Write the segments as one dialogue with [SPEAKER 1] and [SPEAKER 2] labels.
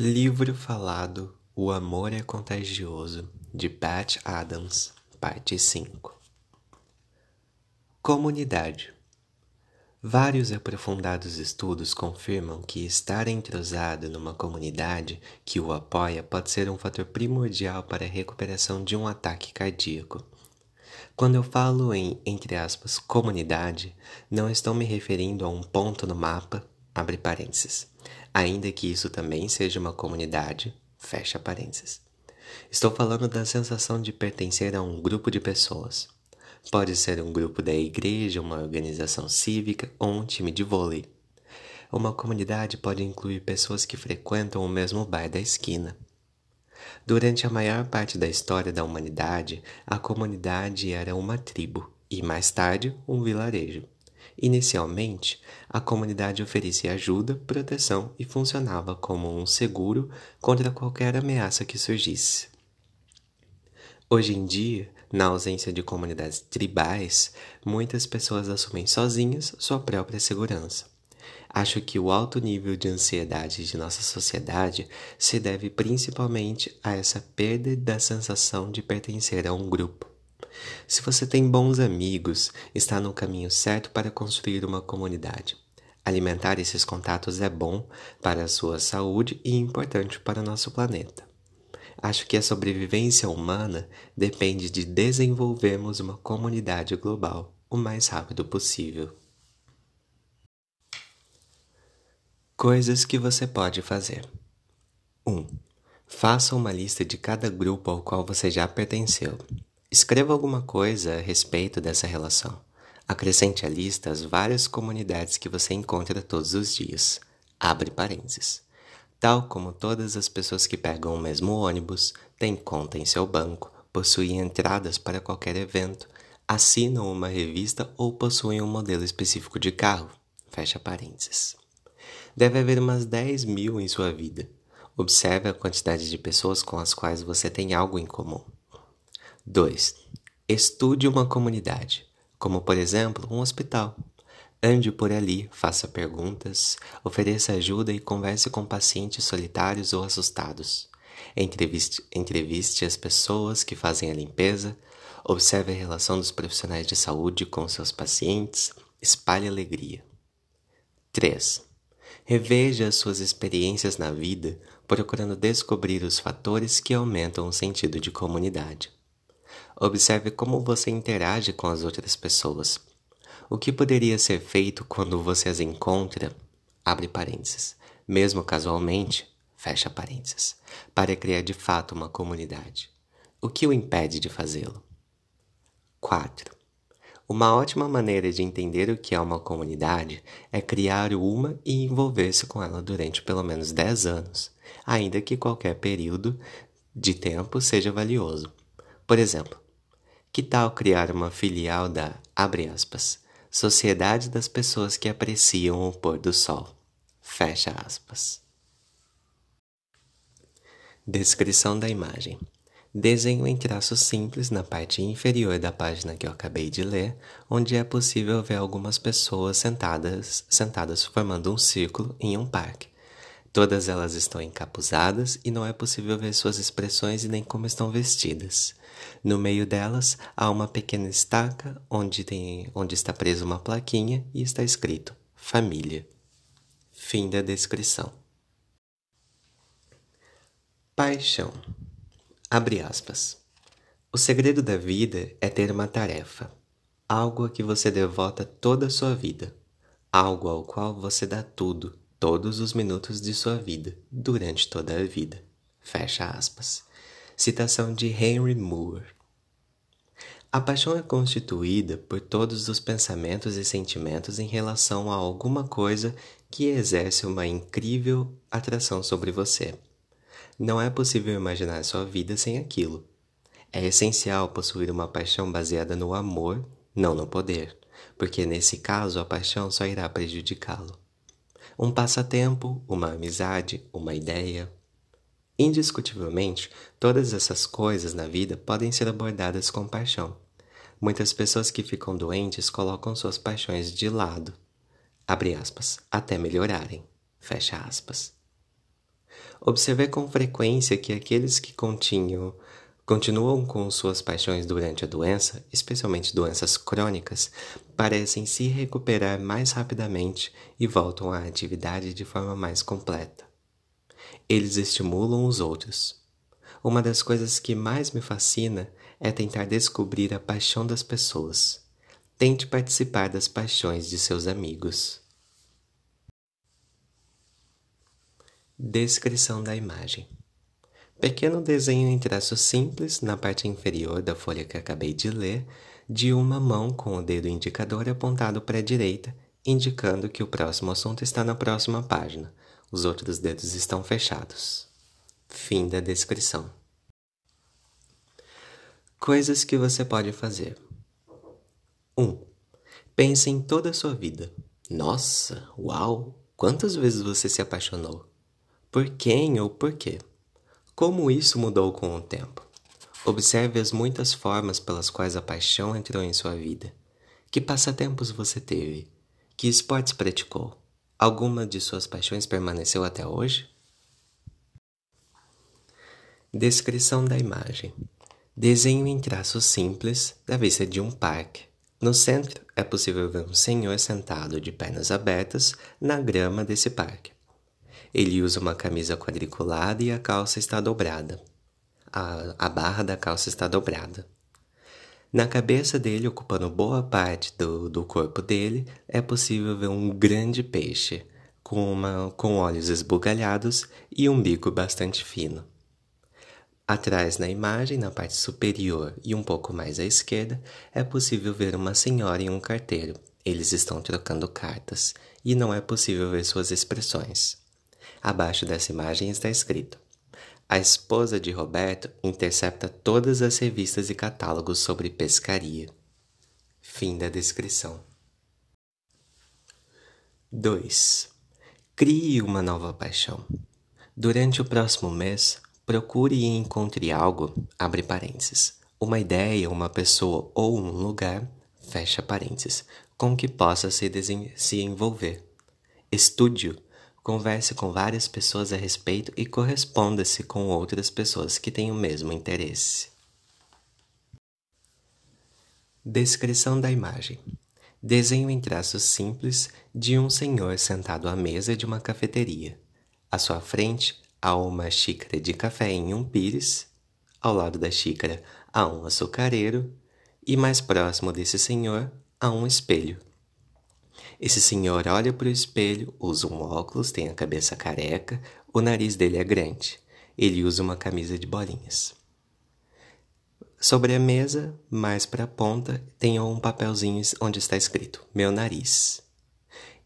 [SPEAKER 1] Livro falado O Amor é Contagioso, de Pat Adams, parte 5 Comunidade Vários aprofundados estudos confirmam que estar entrosado numa comunidade que o apoia pode ser um fator primordial para a recuperação de um ataque cardíaco. Quando eu falo em, entre aspas, comunidade, não estou me referindo a um ponto no mapa, abre parênteses ainda que isso também seja uma comunidade, fecha parênteses. Estou falando da sensação de pertencer a um grupo de pessoas. Pode ser um grupo da igreja, uma organização cívica ou um time de vôlei. Uma comunidade pode incluir pessoas que frequentam o mesmo bar da esquina. Durante a maior parte da história da humanidade, a comunidade era uma tribo e, mais tarde, um vilarejo. Inicialmente, a comunidade oferecia ajuda, proteção e funcionava como um seguro contra qualquer ameaça que surgisse. Hoje em dia, na ausência de comunidades tribais, muitas pessoas assumem sozinhas sua própria segurança. Acho que o alto nível de ansiedade de nossa sociedade se deve principalmente a essa perda da sensação de pertencer a um grupo. Se você tem bons amigos, está no caminho certo para construir uma comunidade. Alimentar esses contatos é bom para a sua saúde e importante para nosso planeta. Acho que a sobrevivência humana depende de desenvolvermos uma comunidade global o mais rápido possível. Coisas que você pode fazer: 1. Um, faça uma lista de cada grupo ao qual você já pertenceu. Escreva alguma coisa a respeito dessa relação. Acrescente à lista as várias comunidades que você encontra todos os dias. Abre parênteses. Tal como todas as pessoas que pegam o mesmo ônibus, têm conta em seu banco, possuem entradas para qualquer evento, assinam uma revista ou possuem um modelo específico de carro. Fecha parênteses. Deve haver umas 10 mil em sua vida. Observe a quantidade de pessoas com as quais você tem algo em comum. 2. Estude uma comunidade, como por exemplo um hospital. Ande por ali, faça perguntas, ofereça ajuda e converse com pacientes solitários ou assustados. Entreviste, entreviste as pessoas que fazem a limpeza, observe a relação dos profissionais de saúde com seus pacientes, espalhe alegria. 3. Reveja as suas experiências na vida, procurando descobrir os fatores que aumentam o sentido de comunidade. Observe como você interage com as outras pessoas. O que poderia ser feito quando você as encontra? Abre parênteses. Mesmo casualmente, fecha parênteses. Para criar de fato uma comunidade. O que o impede de fazê-lo? 4. Uma ótima maneira de entender o que é uma comunidade é criar uma e envolver-se com ela durante pelo menos 10 anos, ainda que qualquer período de tempo seja valioso. Por exemplo, que tal criar uma filial da, abre aspas, Sociedade das Pessoas que Apreciam o Pôr do Sol? Fecha aspas. Descrição da imagem. Desenho em traços simples na parte inferior da página que eu acabei de ler, onde é possível ver algumas pessoas sentadas, sentadas formando um círculo em um parque. Todas elas estão encapuzadas e não é possível ver suas expressões e nem como estão vestidas. No meio delas há uma pequena estaca onde, tem, onde está presa uma plaquinha e está escrito Família. Fim da descrição. Paixão. Abre aspas. O segredo da vida é ter uma tarefa, algo a que você devota toda a sua vida, algo ao qual você dá tudo, todos os minutos de sua vida, durante toda a vida. Fecha aspas. Citação de Henry Moore. A paixão é constituída por todos os pensamentos e sentimentos em relação a alguma coisa que exerce uma incrível atração sobre você. Não é possível imaginar sua vida sem aquilo. É essencial possuir uma paixão baseada no amor, não no poder, porque nesse caso a paixão só irá prejudicá-lo. Um passatempo, uma amizade, uma ideia, Indiscutivelmente, todas essas coisas na vida podem ser abordadas com paixão. Muitas pessoas que ficam doentes colocam suas paixões de lado, aspas, até melhorarem, fecha aspas. Observei com frequência que aqueles que continham, continuam com suas paixões durante a doença, especialmente doenças crônicas, parecem se recuperar mais rapidamente e voltam à atividade de forma mais completa. Eles estimulam os outros. Uma das coisas que mais me fascina é tentar descobrir a paixão das pessoas. Tente participar das paixões de seus amigos. Descrição da imagem: Pequeno desenho em traços simples na parte inferior da folha que acabei de ler, de uma mão com o dedo indicador apontado para a direita, indicando que o próximo assunto está na próxima página. Os outros dedos estão fechados. Fim da descrição. Coisas que você pode fazer. 1. Um, pense em toda a sua vida. Nossa, uau! Quantas vezes você se apaixonou? Por quem ou por quê? Como isso mudou com o tempo? Observe as muitas formas pelas quais a paixão entrou em sua vida. Que passatempos você teve? Que esportes praticou? Alguma de suas paixões permaneceu até hoje? Descrição da imagem: Desenho em traços simples da vista de um parque. No centro é possível ver um senhor sentado de pernas abertas na grama desse parque. Ele usa uma camisa quadriculada e a calça está dobrada. A, a barra da calça está dobrada. Na cabeça dele, ocupando boa parte do, do corpo dele, é possível ver um grande peixe, com, uma, com olhos esbugalhados e um bico bastante fino. Atrás na imagem, na parte superior e um pouco mais à esquerda, é possível ver uma senhora e um carteiro. Eles estão trocando cartas e não é possível ver suas expressões. Abaixo dessa imagem está escrito: A esposa de Roberto intercepta todas as revistas e catálogos sobre pescaria. Fim da descrição. 2. Crie uma nova paixão. Durante o próximo mês, procure e encontre algo, abre parênteses, uma ideia, uma pessoa ou um lugar, fecha parênteses, com que possa se, se envolver. Estude-o Converse com várias pessoas a respeito e corresponda-se com outras pessoas que têm o mesmo interesse. Descrição da imagem: Desenho em traços simples de um senhor sentado à mesa de uma cafeteria. À sua frente há uma xícara de café em um pires, ao lado da xícara há um açucareiro e mais próximo desse senhor há um espelho. Esse senhor olha para o espelho, usa um óculos, tem a cabeça careca, o nariz dele é grande. Ele usa uma camisa de bolinhas. Sobre a mesa, mais para a ponta, tem um papelzinho onde está escrito Meu nariz.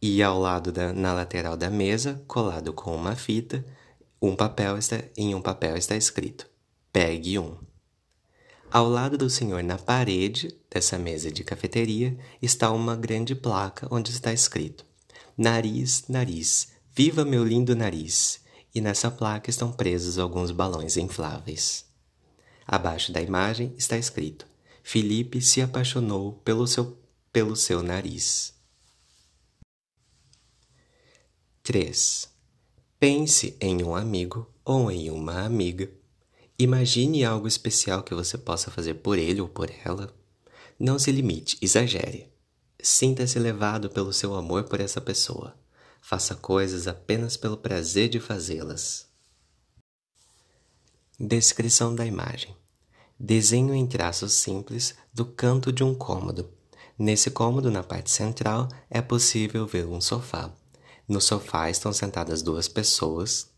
[SPEAKER 1] E ao lado da, na lateral da mesa, colado com uma fita, um papel está, em um papel está escrito Pegue um. Ao lado do senhor, na parede dessa mesa de cafeteria, está uma grande placa onde está escrito: Nariz, nariz, viva meu lindo nariz! E nessa placa estão presos alguns balões infláveis. Abaixo da imagem está escrito: Felipe se apaixonou pelo seu, pelo seu nariz. 3. Pense em um amigo ou em uma amiga Imagine algo especial que você possa fazer por ele ou por ela. Não se limite, exagere. Sinta-se levado pelo seu amor por essa pessoa. Faça coisas apenas pelo prazer de fazê-las. Descrição da imagem: Desenho em traços simples do canto de um cômodo. Nesse cômodo, na parte central, é possível ver um sofá. No sofá estão sentadas duas pessoas,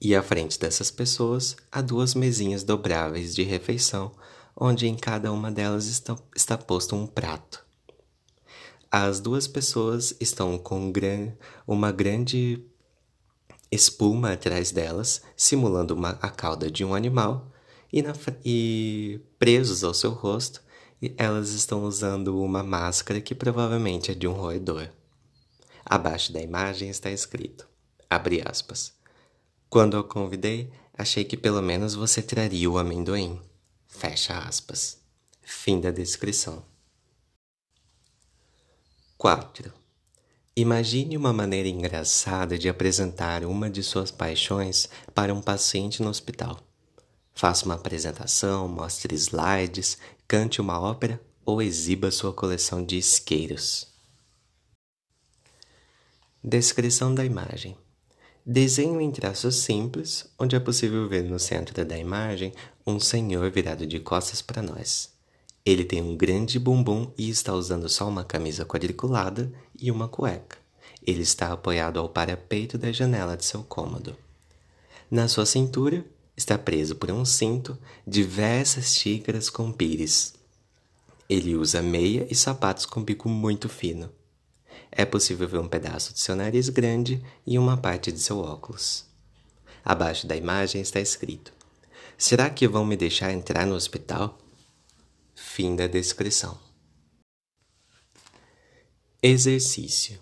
[SPEAKER 1] e à frente dessas pessoas há duas mesinhas dobráveis de refeição, onde em cada uma delas está, está posto um prato. As duas pessoas estão com gran, uma grande espuma atrás delas, simulando uma, a cauda de um animal, e, na, e presos ao seu rosto, elas estão usando uma máscara que provavelmente é de um roedor. Abaixo da imagem está escrito, abre aspas, quando eu convidei, achei que pelo menos você traria o amendoim. Fecha aspas. Fim da descrição. 4. Imagine uma maneira engraçada de apresentar uma de suas paixões para um paciente no hospital. Faça uma apresentação, mostre slides, cante uma ópera ou exiba sua coleção de isqueiros. Descrição da imagem: Desenho em traços simples, onde é possível ver no centro da imagem um senhor virado de costas para nós. Ele tem um grande bumbum e está usando só uma camisa quadriculada e uma cueca. Ele está apoiado ao parapeito da janela de seu cômodo. Na sua cintura está preso por um cinto diversas xícaras com pires. Ele usa meia e sapatos com bico muito fino. É possível ver um pedaço de seu nariz grande e uma parte de seu óculos. Abaixo da imagem está escrito: Será que vão me deixar entrar no hospital? Fim da descrição. Exercício: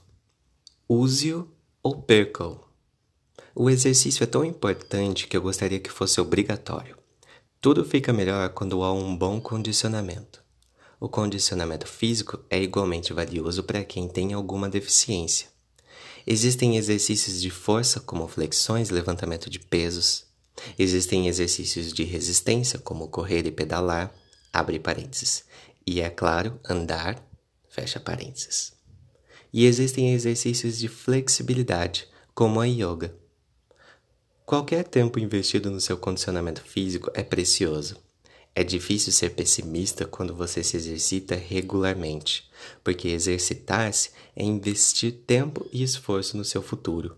[SPEAKER 1] Use-o ou perca-o. O exercício é tão importante que eu gostaria que fosse obrigatório. Tudo fica melhor quando há um bom condicionamento. O condicionamento físico é igualmente valioso para quem tem alguma deficiência. Existem exercícios de força, como flexões, levantamento de pesos. Existem exercícios de resistência, como correr e pedalar abre parênteses. E é claro, andar, fecha parênteses. E existem exercícios de flexibilidade, como a yoga. Qualquer tempo investido no seu condicionamento físico é precioso. É difícil ser pessimista quando você se exercita regularmente, porque exercitar-se é investir tempo e esforço no seu futuro.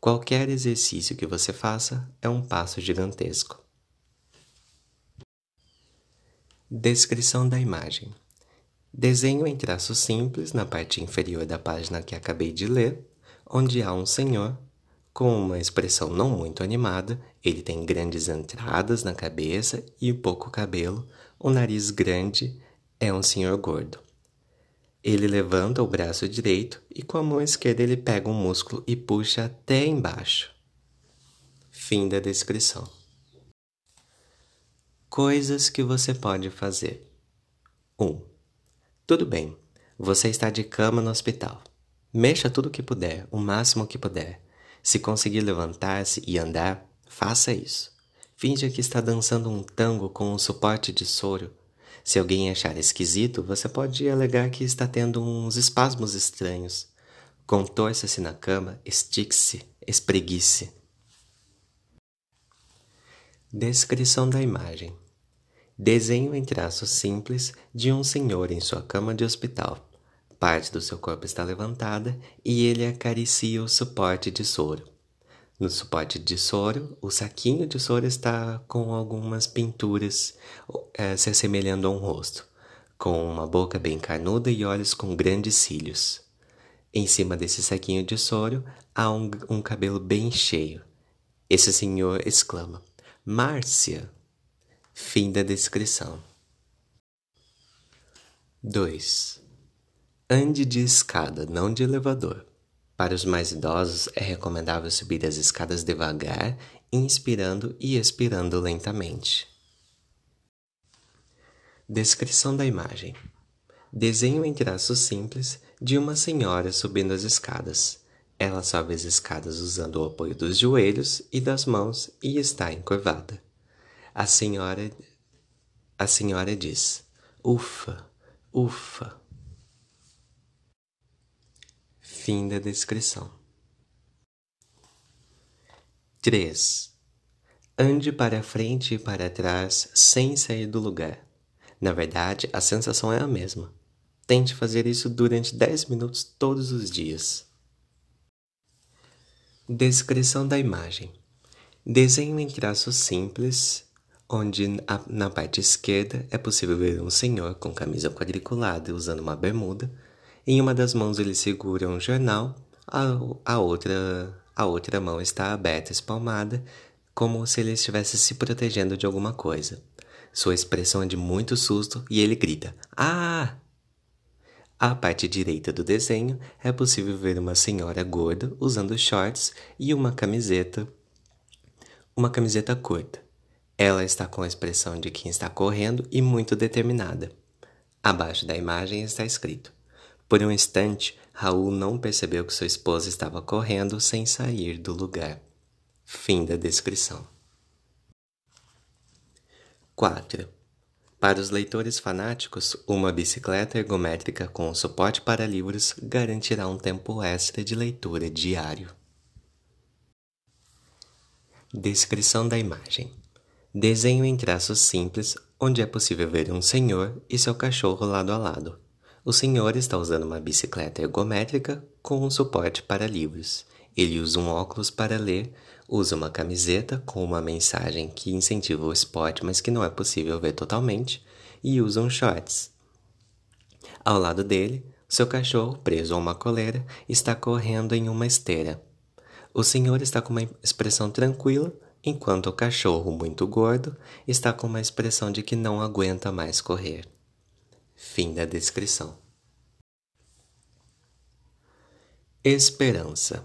[SPEAKER 1] Qualquer exercício que você faça é um passo gigantesco. Descrição da imagem: Desenho em traços simples na parte inferior da página que acabei de ler, onde há um senhor com uma expressão não muito animada. Ele tem grandes entradas na cabeça e pouco cabelo, o nariz grande, é um senhor gordo. Ele levanta o braço direito e com a mão esquerda ele pega um músculo e puxa até embaixo. Fim da descrição. Coisas que você pode fazer. 1. Um, tudo bem, você está de cama no hospital. Mexa tudo que puder, o máximo que puder. Se conseguir levantar-se e andar, faça isso. Finja que está dançando um tango com um suporte de soro. Se alguém achar esquisito, você pode alegar que está tendo uns espasmos estranhos. Contorça-se na cama, estique-se, espreguice. Descrição da imagem. Desenho em traços simples de um senhor em sua cama de hospital. Parte do seu corpo está levantada e ele acaricia o suporte de soro. No suporte de soro, o saquinho de soro está com algumas pinturas é, se assemelhando a um rosto, com uma boca bem carnuda e olhos com grandes cílios. Em cima desse saquinho de soro há um, um cabelo bem cheio. Esse senhor exclama: Márcia! Fim da descrição. 2. Ande de escada, não de elevador. Para os mais idosos, é recomendável subir as escadas devagar, inspirando e expirando lentamente. Descrição da imagem: Desenho em traços simples de uma senhora subindo as escadas. Ela sobe as escadas usando o apoio dos joelhos e das mãos e está encurvada. A senhora a senhora diz: Ufa, ufa. Fim da descrição. 3. Ande para frente e para trás sem sair do lugar. Na verdade, a sensação é a mesma. Tente fazer isso durante 10 minutos todos os dias. Descrição da imagem: Desenho em traços simples onde na parte esquerda é possível ver um senhor com camisa quadriculada usando uma bermuda. Em uma das mãos ele segura um jornal, a, a, outra, a outra mão está aberta, espalmada, como se ele estivesse se protegendo de alguma coisa. Sua expressão é de muito susto e ele grita: Ah! À parte direita do desenho é possível ver uma senhora gorda usando shorts e uma camiseta, uma camiseta curta. Ela está com a expressão de quem está correndo e muito determinada. Abaixo da imagem está escrito: Por um instante, Raul não percebeu que sua esposa estava correndo sem sair do lugar. Fim da descrição. 4. Para os leitores fanáticos, uma bicicleta ergométrica com suporte para livros garantirá um tempo extra de leitura diário. Descrição da imagem: Desenho em traços simples, onde é possível ver um senhor e seu cachorro lado a lado. O senhor está usando uma bicicleta ergométrica com um suporte para livros. Ele usa um óculos para ler, usa uma camiseta com uma mensagem que incentiva o esporte, mas que não é possível ver totalmente, e usa um shorts. Ao lado dele, seu cachorro, preso a uma coleira, está correndo em uma esteira. O senhor está com uma expressão tranquila, enquanto o cachorro, muito gordo, está com uma expressão de que não aguenta mais correr. Fim da descrição. Esperança.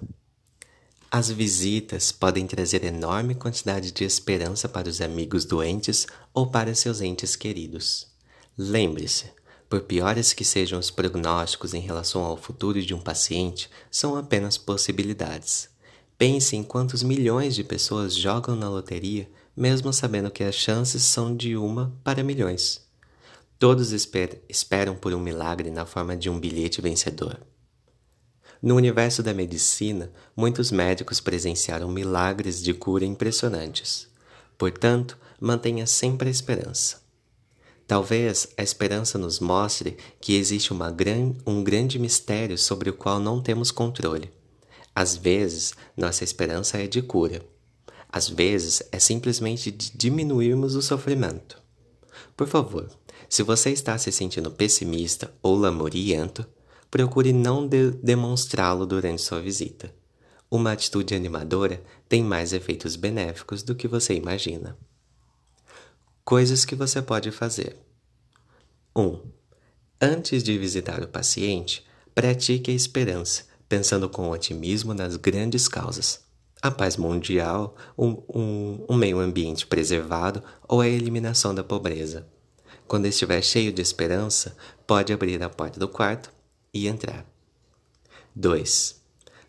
[SPEAKER 1] As visitas podem trazer enorme quantidade de esperança para os amigos doentes ou para seus entes queridos. Lembre-se, por piores que sejam os prognósticos em relação ao futuro de um paciente, são apenas possibilidades. Pense em quantos milhões de pessoas jogam na loteria, mesmo sabendo que as chances são de uma para milhões. Todos esper esperam por um milagre na forma de um bilhete vencedor. No universo da medicina, muitos médicos presenciaram milagres de cura impressionantes. Portanto, mantenha sempre a esperança. Talvez a esperança nos mostre que existe gran, um grande mistério sobre o qual não temos controle. Às vezes, nossa esperança é de cura. Às vezes, é simplesmente de diminuirmos o sofrimento. Por favor, se você está se sentindo pessimista ou lamuriento, procure não de demonstrá-lo durante sua visita. Uma atitude animadora tem mais efeitos benéficos do que você imagina. Coisas que você pode fazer: 1. Um, antes de visitar o paciente, pratique a esperança, pensando com otimismo nas grandes causas. A paz mundial, um, um, um meio ambiente preservado ou a eliminação da pobreza. Quando estiver cheio de esperança, pode abrir a porta do quarto e entrar. 2.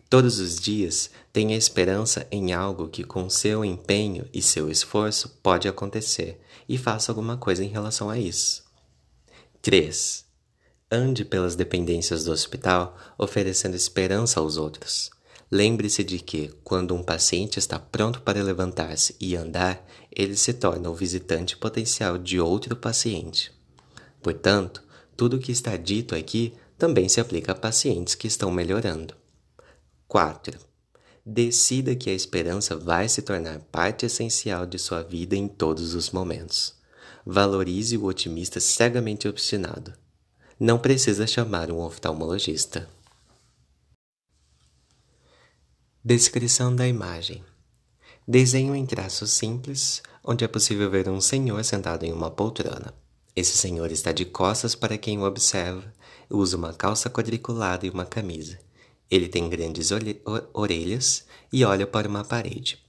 [SPEAKER 1] Todos os dias tenha esperança em algo que, com seu empenho e seu esforço, pode acontecer e faça alguma coisa em relação a isso. 3. Ande pelas dependências do hospital oferecendo esperança aos outros. Lembre-se de que, quando um paciente está pronto para levantar-se e andar, ele se torna o visitante potencial de outro paciente. Portanto, tudo o que está dito aqui também se aplica a pacientes que estão melhorando. 4. Decida que a esperança vai se tornar parte essencial de sua vida em todos os momentos. Valorize o otimista cegamente obstinado. Não precisa chamar um oftalmologista. Descrição da imagem: Desenho em traços simples, onde é possível ver um senhor sentado em uma poltrona. Esse senhor está de costas para quem o observa, usa uma calça quadriculada e uma camisa. Ele tem grandes orelhas e olha para uma parede.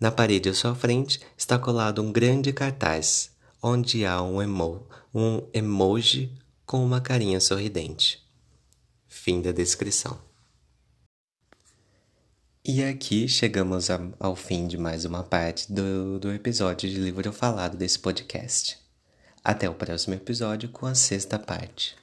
[SPEAKER 1] Na parede à sua frente está colado um grande cartaz, onde há um, emo um emoji com uma carinha sorridente. Fim da descrição. E aqui chegamos a, ao fim de mais uma parte do, do episódio de livro falado desse podcast. Até o próximo episódio com a sexta parte.